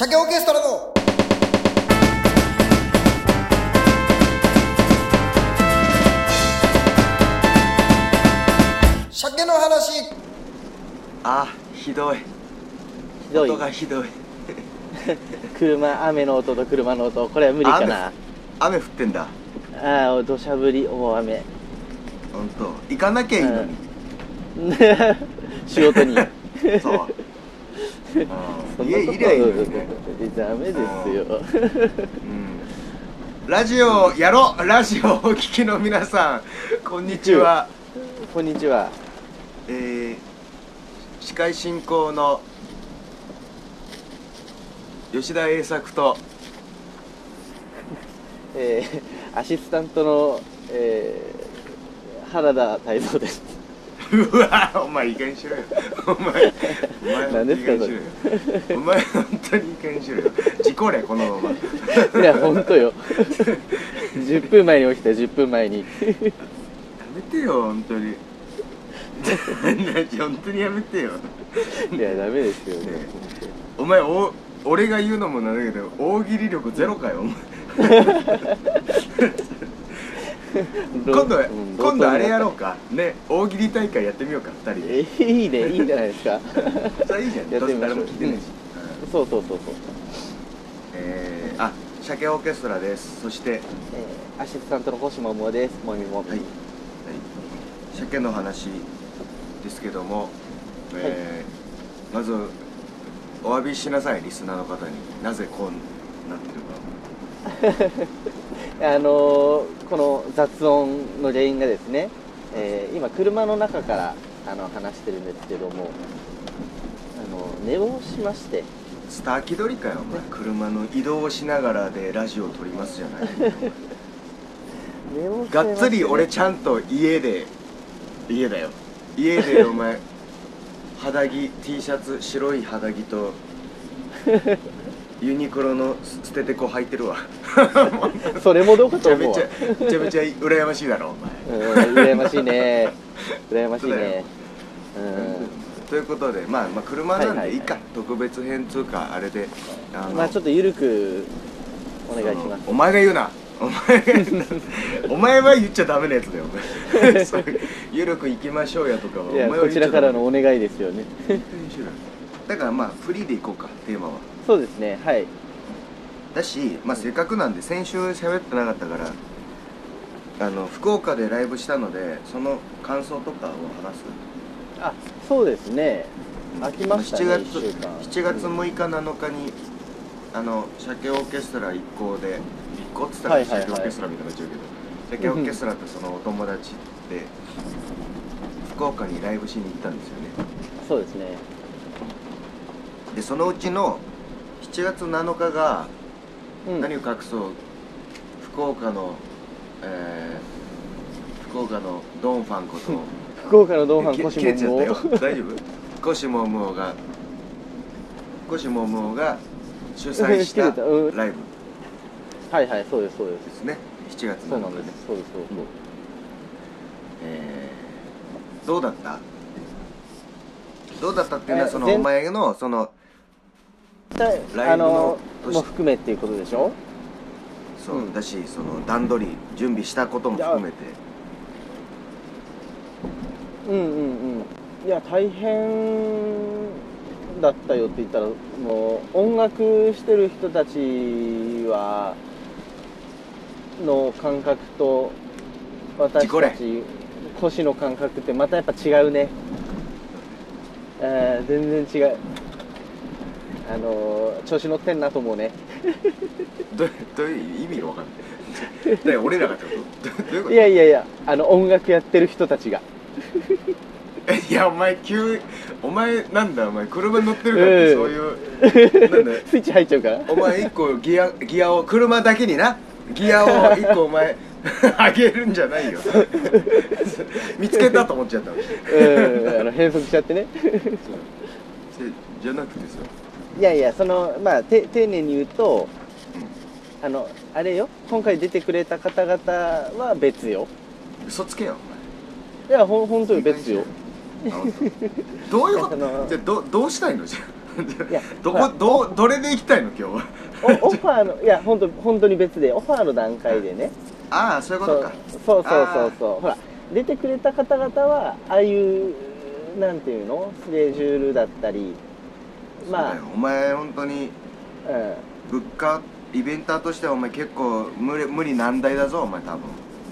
鮭オーケストラの。鮭の話。あひどい。ひどい？音がひどい。車雨の音と車の音。これは無理かな？雨降ってんだ。ああ土砂降り。大雨。本当。行かなきゃいいのに、仕事に。そう家いりゃいいのにね、ダメですよ。うん、ラジオやろう。ラジオをお聞きの皆さんこんにちは、こんにちは。えー、司会進行の吉田栄作と。えー、アシスタントの、えー、原田泰造です。うわお前いい加減にしろよ。お前お前何ですかいい加減にしろよお前本当にいい加減にしろよ。事故れこのまま。いや本当よ。10分前に起きた10分前に。やめてよ本当に。本当にやめてよ。いやダメですよねね。お前お俺が言うのもなんだけど大喜利力ゼロかよお前 今度うん今度あれやろうか。かね大喜利大会やってみようか二人。でえいいねいいんじゃないですか。それいいじゃん。やってみましょう。誰も聞いてないし、うん。そうそうそうそう、えー、あ鮭オーケストラです。そして、はい、えー、アシスタントの星ももです。もみもみ、はい、鮭の話ですけども、えーまずお詫びしなさいリスナーの方に。なぜこうなってるか あのーこの雑音の原因がですね、えー今車の中からあの話してるんですけどもあの寝坊しまして。スター気取りかよお前。車の移動をしながらでラジオを撮りますじゃない。寝坊しまして。ねがっつり俺ちゃんと家で家だよ。家でお前 肌着 T シャツ白い肌着とユニクロの捨ててこ履いてるわ。それもどうかめちゃと思うわ。めちゃめちゃめちゃ羨ましいだろお前。うん羨ましいね。羨ましいそうだよ。ねということでまあまあ車なんはいはいはい。でいいか、特別編つうかあれで。あうんまあちょっと緩くお願いします。お前が言うな。お前が言うな。お前は言っちゃダメなやつだよゆる く行きましょうやとかはいやお前はこちらからのお願いですよね。だからまあフリーで行こうかテーマはそうですねはい。だし、まあ、せっかくなんで先週喋ってなかったからあの福岡でライブしたのでその感想とかを話す？あそうですね。飽きましたね7 1週間。7月6日7日にあの鮭オーケストラ一行で一行っつったらはいはいはい。鮭オーケストラみたいになっちゃうけど鮭オーケストラってそのお友達で福岡にライブしに行ったんですよね。そうですね。でそのうちの7月7日がうん。何を隠そう？福岡の、えー福岡のドンファンこと。福岡のドンファンけコシモンも大丈夫？コシモムオがコシモムオが主催したた うん。ライブ。はいはいそうですそうです。ですね。7月7日。でそうなんですそうですそうそう。えーどうだった？どうだったっていうのはそのお前のそのあの年も含めっていうことでしょ？そう、うんだしその段取り準備したことも含めて。うんうんうん。いや大変だったよって言ったらもう音楽してる人たちはの感覚と私たち腰の感覚ってまたやっぱ違うね。えー全然違うあのー調子乗ってんなと思うね。どうどういう意味がわかんない。だから俺らがってこと？どどういうこと？いやいやいやあの音楽やってる人たちが。いやお前急お前なんだ？お前車に乗ってるからってうん。そういうなんだ？スイッチ入っちゃうから。お前一個ギアギアを車だけにな。ギアを一個お前 上げるんじゃないよ。見つけたと思っちゃったの。うんあの変則しちゃってね。じゃなくてさいやいやそのまあて丁寧に言うと、あのあれよ今回出てくれた方々は別よ。嘘つけよいやほん本当に別よ。どういうこと？じゃあどどうしたいの？じゃあいやどほらこどうどれで行きたいの？今日は。おオファーのいや本当本当に別でオファーの段階でね。ああそういうことか。そうそうそうそうそう。ほら出てくれた方々はああいうなんていうの？スケジュールだったりまそうだよ。お前本当にあ物価イベンターとしてはお前結構無理無理難題だぞお前多分。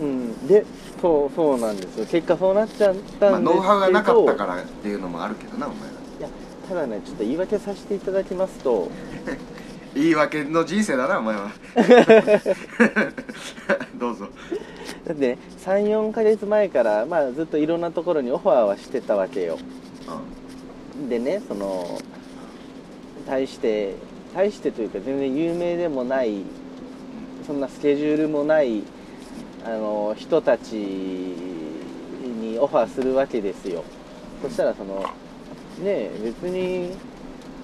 うん、うん、でそうそうなんですよ。結果そうなっちゃったんですけど、まあノウハウがなかったからっていうのもあるけどなお前は。いやただねちょっと言い訳させていただきますと。言い訳の人生だなお前は。どうぞ。だってね34ヶ月前から、まあ、ずっといろんなところにオファーはしてたわけよ。でねその対して対してというか全然有名でもないそんなスケジュールもないあの人たちにオファーするわけですよ。そしたらそのねえ別に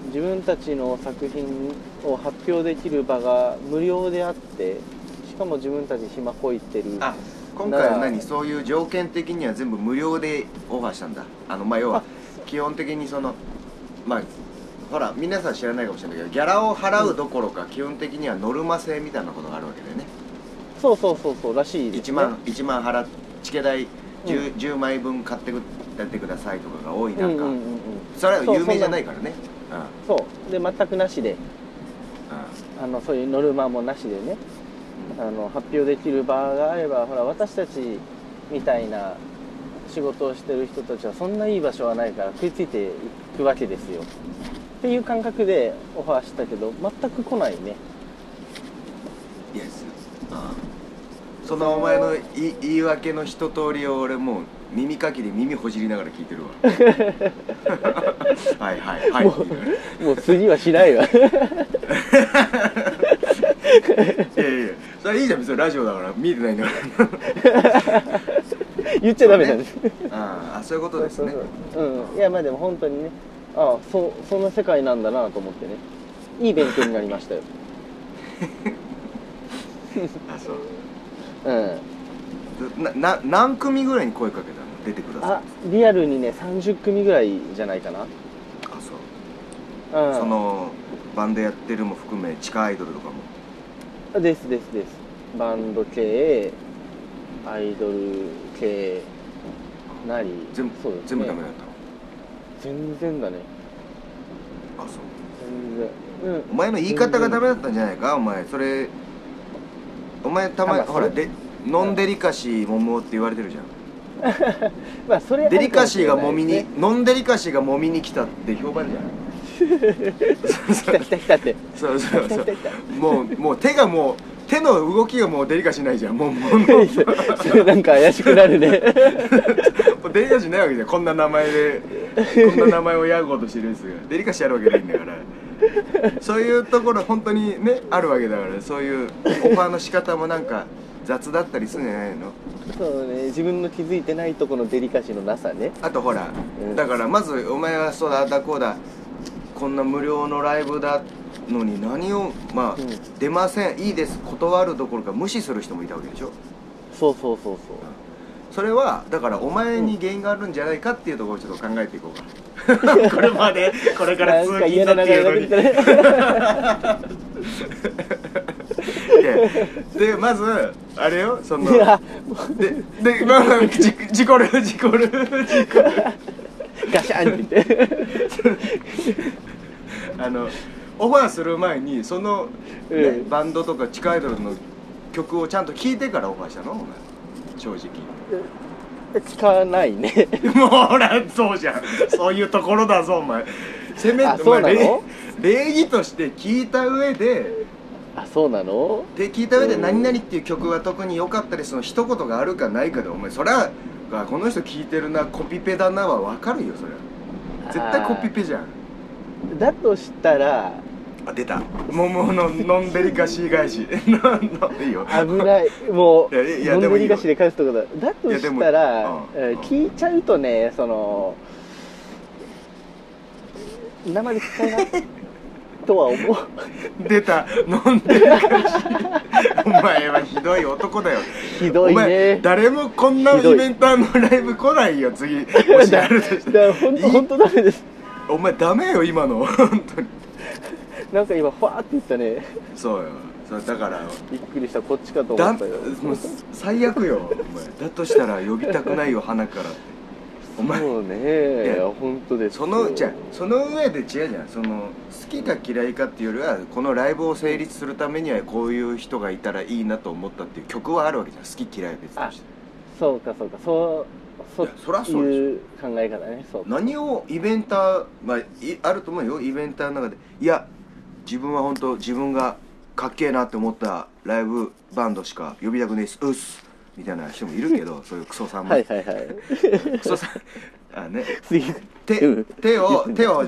自分たちの作品を発表できる場が無料であってしかも自分たち暇こいてる。あ今回は何？そういう条件的には全部無料でオファーしたんだ。あのまあ要は基本的にそのまあほら皆さん知らないかもしれないけどギャラを払うどころか基本的にはノルマ制みたいなことがあるわけだよね。そうそうそうそうらしいです、ね、1万1万払っチケ代 10,、10枚分買ってくやってくださいとかが多い中、うんうんうんうん。それは有名じゃないからね。そうで全くなしで。うん。あのそういうノルマもなしでね。あの発表できる場があればほら私たちみたいな仕事をしてる人たちはそんないい場所はないから食いついていくわけですよっていう感覚でオファーしたけど全く来ないね。イエスそのお前のい言い訳の一通りを俺もう耳かきで耳ほじりながら聞いてるわ。はいはいはい。もうもう次はしないわ。いやいやそれいいじゃん別にラジオだから。見えてないんだから。言っちゃダメなんです。ああそういうことですね。うん。いやまあでも本当にねああそうそんな世界なんだなと思ってね。いい勉強になりましたよ。あそう。うん。なな何組ぐらいに声かけたの？出てくださあリアルにね30組ぐらいじゃないかな、いあそう、うん、そのバンドやってるも含め地下アイドルとかも？ですですです。バンド系アイドル系なり全部ね。全部ダメだったの？全然だね。あそう。全然。うん。お前の言い方がダメだったんじゃないか？お前それ。お前たまあまあそれほらでノンデリカシーももって言われてるじゃん。まあそれデリカシーがもみに、あるかノンデリカシーがもみに来たって評判じゃん。来た来た来たって。そうそうそう。もうもう手がもう手の動きがもうデリカシーないじゃん。もうもうもう。それなんか怪しくなるねもうデリカシーないわけじゃん。こんな名前でこんな名前をやることしてるやつが。デリカシーあるわけないんだから。そういうところ本当にねあるわけだから。そういうオファーの仕方もなんか雑だったりするんじゃないの？そうね。自分の気づいてないとこのデリカシーのなさね。あとほら、うん。だからまずお前はそうだあだこうだ。こんな無料のライブだのに何をまあ、うん。出ません。いいです。断るどころか無視する人もいたわけでしょ？そうそうそうそうそれはだからお前に原因があるんじゃないかっていうところをちょっと考えていこうか これまでこれからだっていうのにで でまずあれよそのででまあ事故る事故る事故る。ガシャンって言って。あのオファーする前にその、ねうん。バンドとか地下アイドルの曲をちゃんと聴いてからオファーしたの？お前。正直使わないね。もうほらそうじゃん。そういうところだぞお前。せめあてお前礼礼儀として聞いた上であそうなの？で聞いた上で「うん。何々」っていう曲が特に良かったりその一言があるかないかでお前そりゃあこの人聞いてるなコピペだなは分かるよそれは絶対コピペじゃん。だとしたらあ出た。桃のノンデリカシー返し。な んのいいよ。危ない。もいやいやうノンでもいいよ。デリカシで返すとこだ。だとしたらうん。うん聞いちゃうとねその生で聞きたいな。とは思う。出た。ノンデリカシーお前はひどい男だよ。ひどいお前ね誰もこんなイベンターのライブ来ないよ。次 もしやるとし本当ダメです。お前ダメよ今の。本当になんか今ファーって言ったね。そうよ。そうだから。びっくりした。こっちかとだ思ったよ。もう最悪よお前。だとしたら呼びたくないよ花からって。お前。そうね。いや本当ですそのじゃあその上で違うじゃん。その好きか嫌いかっていうよりはこのライブを成立するためにはこういう人がいたらいいなと思ったっていう曲はあるわけじゃん。好き嫌いは別として。そうかそうか。そうそりゃそういう考え方ね。そうか。何をイベンターまあいあると思うよ。イベンターの中で。いや自分は本当自分がかっけえなって思ったライブバンドしか呼びたくねえっすうっすみたいな人もいるけど そういうクソさんも、はいはいはい。クソさんあね。次。手うん。手を手を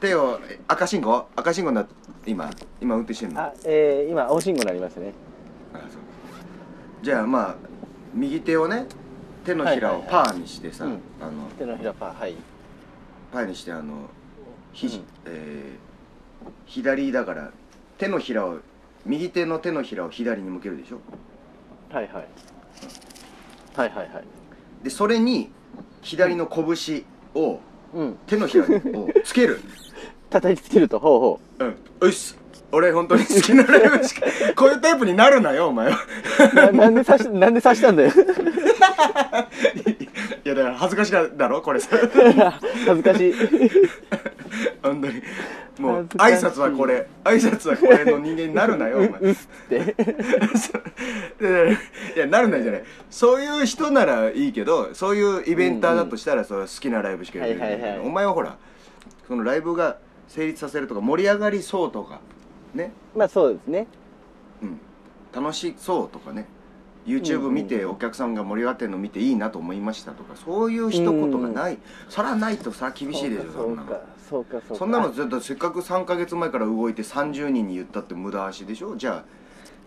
手を赤信号？赤信号にな今今運転してんの？あえー、今青信号になりましたね。あそう。じゃあまあ右手をね手のひらをパはいはい。はいーにしてさ、うん。あの手のひらパーはい。パーにしてあのひじ、うん。えー左だから手のひらを右手の手のひらを左に向けるでしょ？はいはい。はいはいはい。でそれに左の拳をうん。手のひらをつける。叩きつけるとほうほう。ん。うっす俺本当に好きなライブしかこういうタイプになるなよお前は。うななんで刺しなんで刺したんだよいやだから恥ずかしいだろこれ。さ恥ずかしい。本当に。もう挨拶はこれ。挨拶はこれの人間になるなよお前。っすって。いやなるなじゃない。そういう人ならいいけどそういうイベンターだとしたらそれは好きなライブしかやれない,、はいはいはい。お前はほらそのライブが成立させるとか盛り上がりそうとかね、まあそうですね。うん、楽しそうとかね YouTube 見てお客さんが盛り上がってるの見ていいなと思いましたとかそういう一言がない、そらないとさ厳しいでしょそんなの。そうかそんなのずっとせっかく3ヶ月前から動いて30人に言ったって無駄足でしょ？じゃあ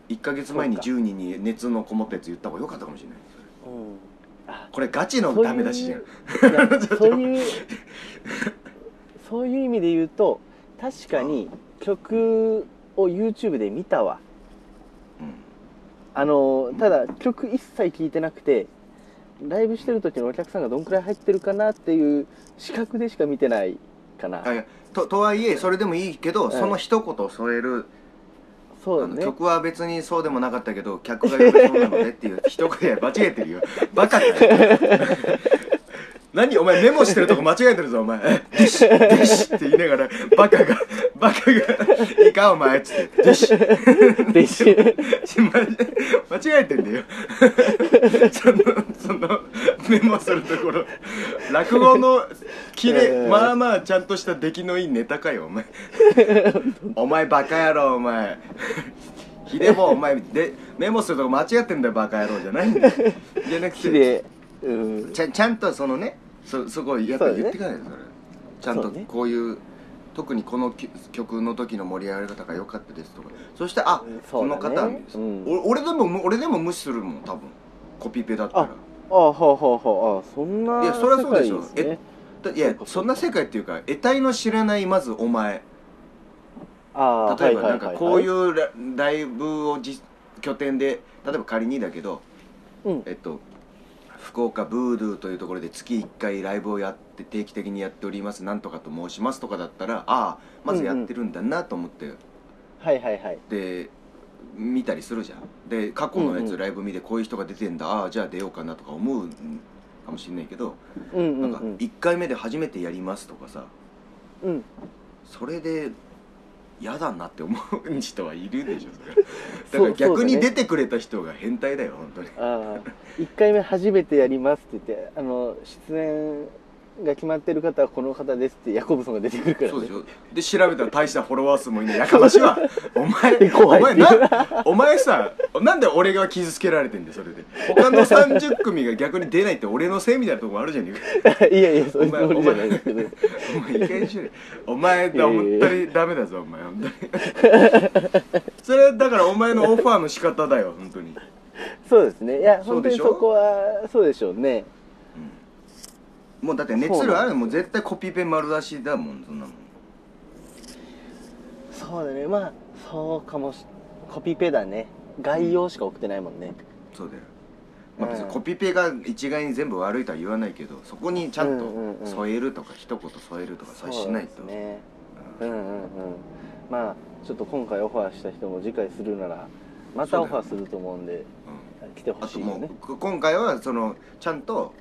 1ヶ月前に10人に熱のこもったやつ言った方がよかったかもしれない。これガチのダメ出しじゃん。そういう そういう意味で言うと確かに曲を YouTube で見たわ。うんあのただ曲一切聴いてなくてライブしてる時のお客さんがどんくらい入ってるかなっていう視覚でしか見てないかな。あいやととはいえそれでもいいけど、い。その一言添える、そうだね曲は別にそうでもなかったけど客が呼べそうなのでっていう一言で間違えてるよ。バカかよ 何お前メモしてるとこ間違えてるぞお前。えディッシュディッシュって言いながらバカがバカがいいかお前っつって。ディッシュ。で し間違えてんだよ。そのそのメモするところ。落語のキレ、うんまあまあちゃんとした出来のいいネタかよお前。お前バカ野郎お前。ひでぼお前。でメモするとこ間違ってんだよバカ野郎じゃないんだよ。じゃなくてちゃちゃんとそのねそそこやっぱ言ってかないとそれ。ちゃんとこういう特にこのき曲の時の盛り上がり方が良かったですとかそしてあ、この方、うんお俺でも俺でも無視するもん多分。コピペだったら。あほうほうほうほう。あそんないやそりゃそうでしょ。世界すね。だいやそんな世界っていうか得体の知らないまずお前。あー例えばなんかこういううラライブをじ拠点で例えば仮にだけどうん。えっと福岡ブードゥーというところで月1回ライブをやって定期的にやっております。なんとかと申しますとかだったらああまずやってるんだなと思って、はいはいはい。で見たりするじゃん。で過去のやうんうん。つライブ見てこういう人が出てんだ、ああじゃあ出ようかなとか思うかもしれないけど、うんうんなんかうん1回目で初めてやりますとかさ。うん。それで嫌だなって思う人はいるでしょそれ。だから逆に出てくれた人が変態だよ本当に。ああ1回目初めてやりますって言ってあの出演が決まってる方はこの方ですってヤコブソンが出てくるから、ね、そうでしょで調べたら大したフォロワー数もいない。やかましいわ。お前怖いお前なお前さなんで俺が傷つけられてんだよそれで。他の30組が逆に出ないって俺のせいみたいなとこもあるじゃねえか。いやいやそういうつもりじゃないですけど。お前いい加減にしろよお前だ本当にダメだぞお前。本当に。それだからお前のオファーの仕方だよ本当に。そうですね。いや本当にそこはそうでしょうねもうだって熱量あるもう絶対コピペ丸出しだもんそんなもん。そうだね。まあそうかもしコピペだね。概要しか送ってないもんね。そうだよ。まあ、別にコピペが一概に全部悪いとは言わないけどそこにちゃんと添えるとか一言添えるとかそれしないと。ね。うんうんうん。まあちょっと今回オファーした人も次回するならまたオファーすると思うんで来てほあともしいよね。うこ今回はそのちゃんと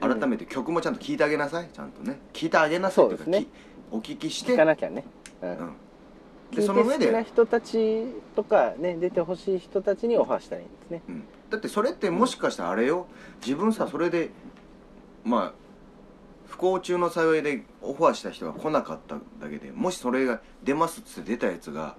改めて曲もちゃんと聴いてあげなさい。ちゃんとね。聴いてあげなさいというかそうですねきお聞きして。聞かなきゃね。うん。うん、でその上好きなで、人たちとかね出てほしい人たちにオファーしたらいいんですね。うん、だってそれってもしかしたらあれよ。自分さそれでまあ不幸中の幸いでオファーした人が来なかっただけでもしそれが出ますっつって出たやつが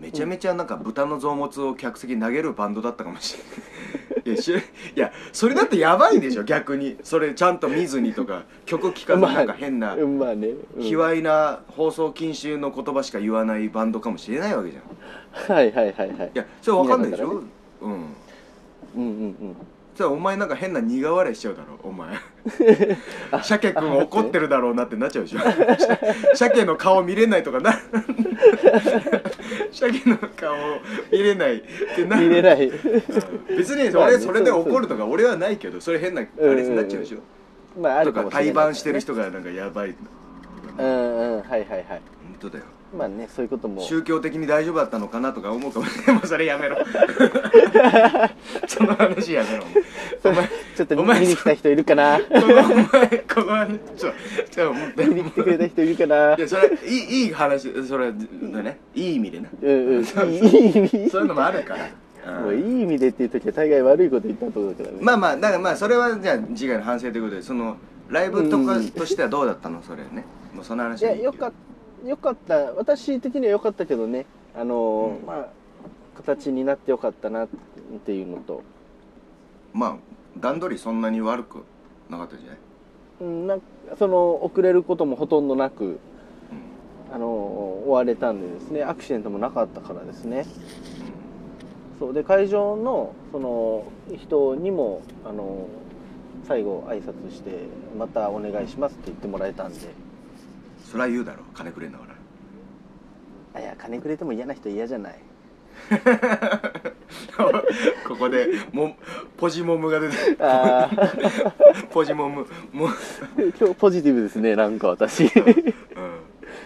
めちゃめちゃなんか豚の臓物を客席に投げるバンドだったかもしれない。いやしいやそれだってやばいでしょ逆に。それちゃんと見ずにとか曲聴かずになんか変なうんまあね、うん。卑猥な放送禁止の言葉しか言わないバンドかもしれないわけじゃん。いはいはいはいはい。やそれわかんないでしょ、見なうん。うんうんうんそれお前なんか変な苦笑いしちゃうだろお前。鮭君怒ってるだろうなってなっちゃうでしょ 鮭の顔見れないとかな。鮭の顔見れないってな見れない。別に俺それで怒るとか俺はないけどそれ変なあれになっちゃうでしょ。まああるかもしれない。対バンしてる人がなんかやばいうんうんはいはいはい。本当だよまあねそういうことも。宗教的に大丈夫だったのかなとか思うかもしれないもうそれやめろ。その話やめろお前ちょっと見に来た人いるかな？お前この話ちょ ちょ待って見に来てくれた人いるかな？いやそれいいいい話それだねいい意味でなうんうん。いいいい意味。そういうのもあるから、うん。もういい意味でっていう時は大概悪いこと言ったところだからね。まあまあだからまあそれはじゃあ次回の反省ということでそのライブとかとしてはどうだったの？それね。もうその話。いやよかったよかった。私的には良かったけどね。あのーうん。まあ形になってよかったなっていうのと。まあ段取りそんなに悪くなかったんじゃない？うんなんかその遅れることもほとんどなくあのー終われたんでですね。アクシデントもなかったからですね。そう。で会場のその人にもあの最後挨拶してまたお願いしますって言ってもらえたんでそりゃ言うだろ金くれんだかあいや金くれても嫌な人嫌じゃない。ら ここでもポジモムが出て ポジモムも今日ポジティブですねなんか私、うん。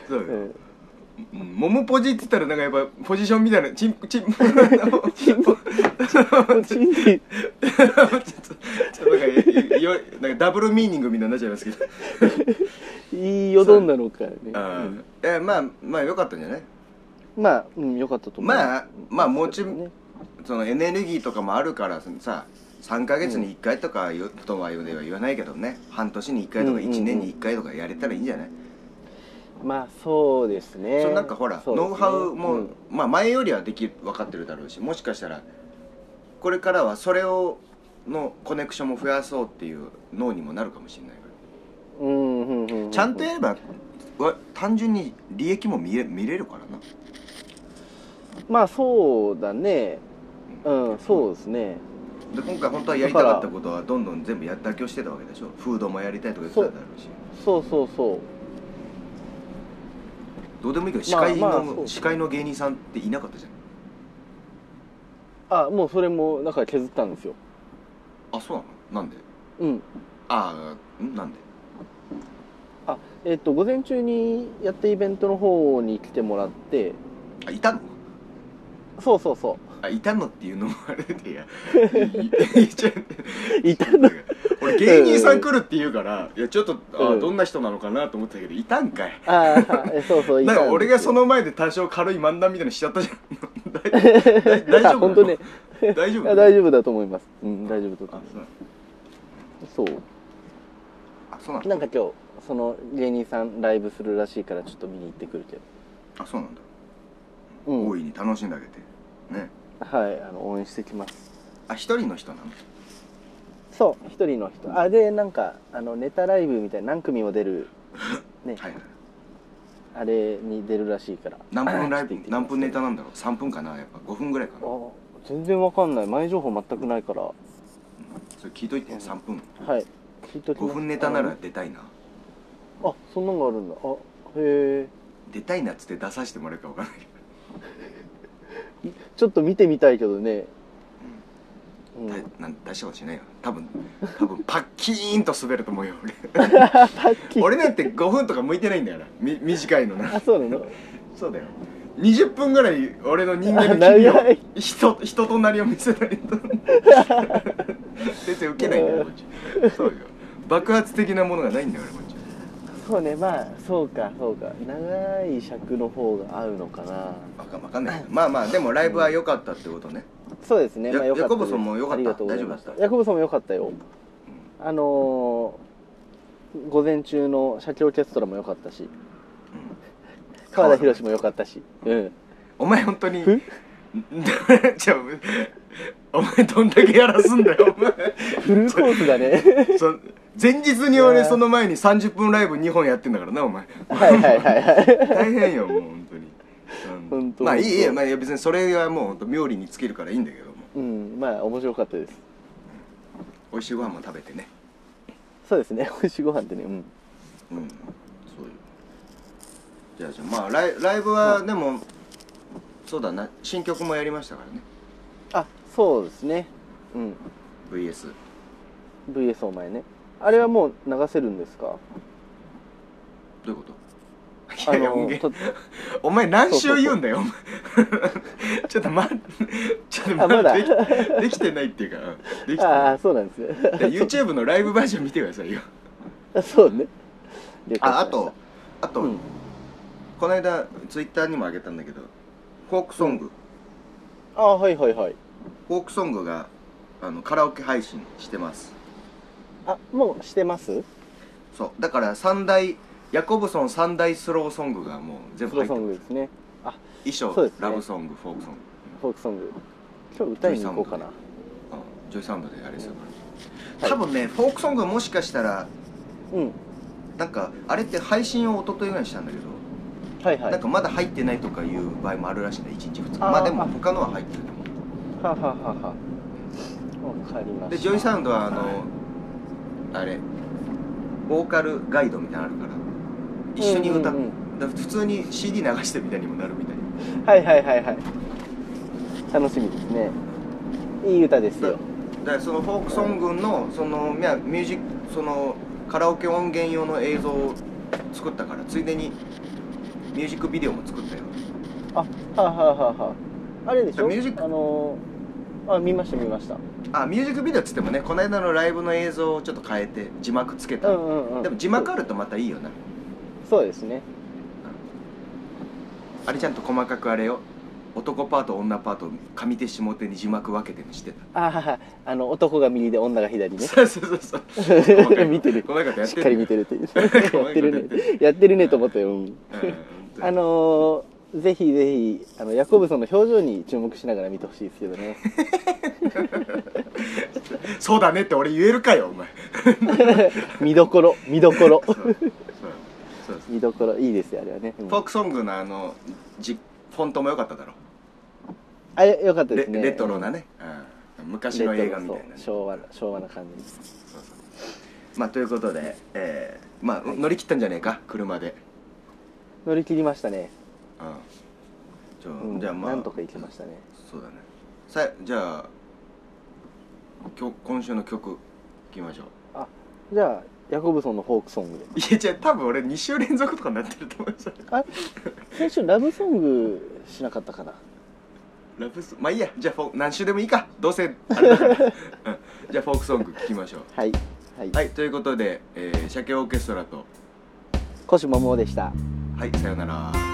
そうよ、うん。うんモムポジって言ったらなんかやっぱポジションみたいなチンチン チンチンってちょっとちょっとなんかいよなんかダブルミーニングみたいになっちゃいますけど言いよどんだのかね、あうん。ーえまあまあよかったんじゃない？まあ、うん、よかったと思う。まあまあもちろんね。そのエネルギーとかもあるからさ3ヶ月に1回とかよとは言わないけどね。半年に1回とかうんうんうん。1年に1回とかやれたらいいんじゃない、まあそうですね。そのなんかほら、ね。ノウハウも、うん。まあ前よりはでき分かってるだろうしもしかしたらこれからはそれをのコネクションも増やそうっていう脳にもなるかもしれないからうんうんうんうんちゃんとやればわ単純に利益も見れ見れるからな。まあそうだね。うんそうですね。で今回本当はやりたかったことはどんどん全部や妥協してたわけでしょ？フードもやりたいとか言ってただろうし。そうそうそうどうでもいいけど司会の、まあまあ司会の芸人さんっていなかったじあもうそれもだから削ったんですよ。ゃんあそうなの？なんで？うん。ああん？なんで？あえっ、と午前中にやったイベントの方に来てもらって。あいたの？そうそうそあいたのっていうのもあれで いやいたの？俺芸人さん来るって言うからいやちょっとあ、うん。どんな人なのかなと思ったけどいたんかい？ああえそうそういたんか俺がその前で多少軽い漫談みたいにしちゃったじゃん。大丈夫あ本当ね大丈夫？大丈夫だと思います。うん大丈夫だとあ思います。そう。あそうなんだなんか今日その芸人さんライブするらしいからちょっと見に行ってくるけど。あそうなんだ、うん。大いに楽しんであげてね。はいあの応援してきます。あ一人の人なの？そう一人の人。あでなんかあのネタライブみたいな何組も出る。ね、はいはい。あれに出るらしいから。何分ライブ？何分ネタなんだろう？3分かな？やっぱ。5分ぐらいかな。あ全然わかんない。前情報全くないから。はそれ聞いといて3分。い。聞いときます。5分ネタなら出たいなあそんなのがあるんだ。あへえ。出たいなっつって出させてもらえるか分かんないけ ちょっと見てみたいけどね。うん。だなん大したことしないよ。多分多分 パッキーンと滑ると思うよ俺。パッキー俺なんて5分とか向いてないんだよなみ短いのな。あそうなの？そうだよ。20分ぐらい俺の人間のあ機微を長い人人となりを見せないと。全然受けないんだよこっち。そうよ。爆発的なものがないんだよ俺こっちそうねまあそうかそうか。長い尺の方が合うのかな。わかわかんない。まあまあでもライブは良かったってことね。そうですね。やまあよかったヤコブソンも良かった。ありがとうございました大丈夫だった？ヤコブソンも良かったよ。あのー、午前中の社協オーケストラも良かったし。川田博も良かったし。うん。お前本当にふ？じゃあお前どんだけやらすんだよお前。フルコースだね。そ 前日に俺その前に30分ライブ2本やってんだからなお前。はいはいはいはい。大変よもう本当に、うん。本当まあいいいいよ、本当まあ、別にそれはもう本当妙利に尽きるからいいんだけども。うんまあ面白かったです。美味しいご飯も食べてね。そうですね美味しいご飯ってねうん。うん。そうよじゃあじゃあまあライライブはでも、そうだな新曲もやりましたからねあそうですね。うん。VS VS お前ね。あれはもう流せるんですか？どういうこと？あいやいや音源お前何週言うんだよ。お前 ちょっと待ってちょっとあまだ。待ってできできてないっていうかうん。できてあないあそうなんです。ねで YouTube のライブバージョン見てくださいよ。あそうね。了解しました。ああとあと、うん。この間ツイッターにもあげたんだけどフォークソング、あはいはいはいフォークソングがあのカラオケ配信してます。あもうしてます？そう。だから三大ヤコブソン三大スローソングがもう全部入ってるングですね。あ衣装、そうですね。ラブソングフォークソング、フォークソング。今日歌いに行こうかな。うん、ジョイサウンドであれですよ、はい。多分ねフォークソングはもしかしたらうん。なんかあれって配信を一昨日ぐらいにしたんだけど、はいはい。なんかまだ入ってないとかいう場合もあるらしいね1日2日。あー。まあでも他のは入ってると思うはははは。わかりました。でジョイサウンドはあのあれボーカルガイドみたいなのあるから一緒に歌っうんうん。普通に CD 流してみたいにもなるみたいはいはいはいはい。楽しみですね。いい歌ですよ。だからそのフォークソングのそのミュージックそのカラオケ音源用の映像を作ったからついでにミュージックビデオも作ったよ。あはははは。あれでしょ？ミュージックあのー、あ見ました見ました。あミュージックビデオっつってもねこの間のライブの映像をちょっと変えて字幕つけた、うんうんうんでも字幕あるとまたいいよなそうですね。あれちゃんと細かくあれよ。男パート女パート上手下手に字幕分けてるのしてた？あはは。あの男が右で女が左ね。そうそうそうそう。見てる。やっしてっかり見てるって やってるね。やってるね。と思ったよ、うん。うんあのー、ぜひぜひあのヤコブソンの表情に注目しながら見てほしいですけどね。そうだねって俺言えるかよお前。見どころ見どころ。見どころいいですよあれはね、うん。フォークソングのあのじフォントも良かっただろ。あれよかったでレすね。レトロなね、うん昔の映画みたいなね。昭和な昭和な感じ。そうそう。まあということで、えーまあ、乗り切ったんじゃねえか車で、乗り切りましたね、うん。じゃあまあ。なんとかいきましたね。そうだね。さじゃあ今日今週の曲いきましょう。あじゃあヤコブソンのフォークソングで。いやじゃあ多分俺2週連続とかになってると思う。よそれ？あ先週ラブソングしなかったかな？ラブソまあいいや。じゃあフォー何週でもいいか。どうせうん。じゃあフォークソング聴きましょう。はい。はい、はい。ということで、えー、鮭オーケストラと。腰ももでした。はいさようなら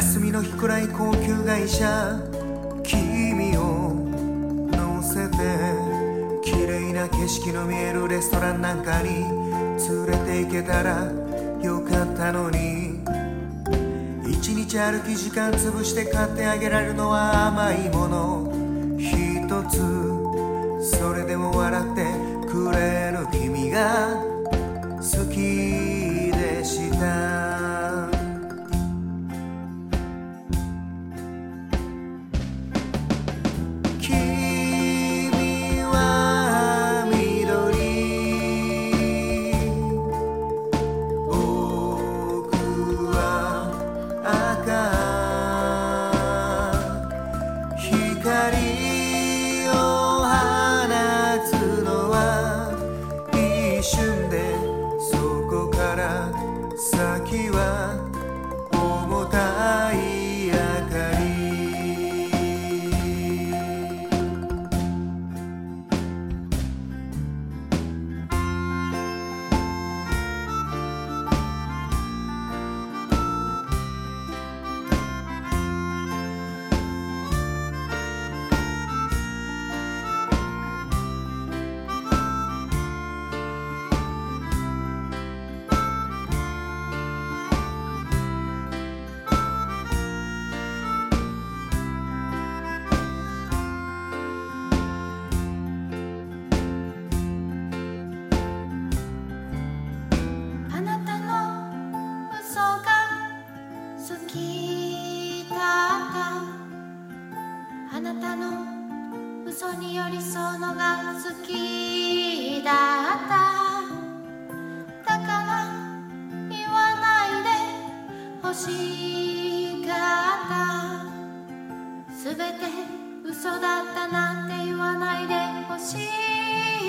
休みの日くらい高級会社君を乗せて綺麗な景色の見えるレストランなんかに連れて行けたらよかったのに。一日歩き時間潰して買ってあげられるのは甘いもの。一つそれでも笑ってくれる君がか欲しかったすべて嘘だったなんて言わないで欲しい。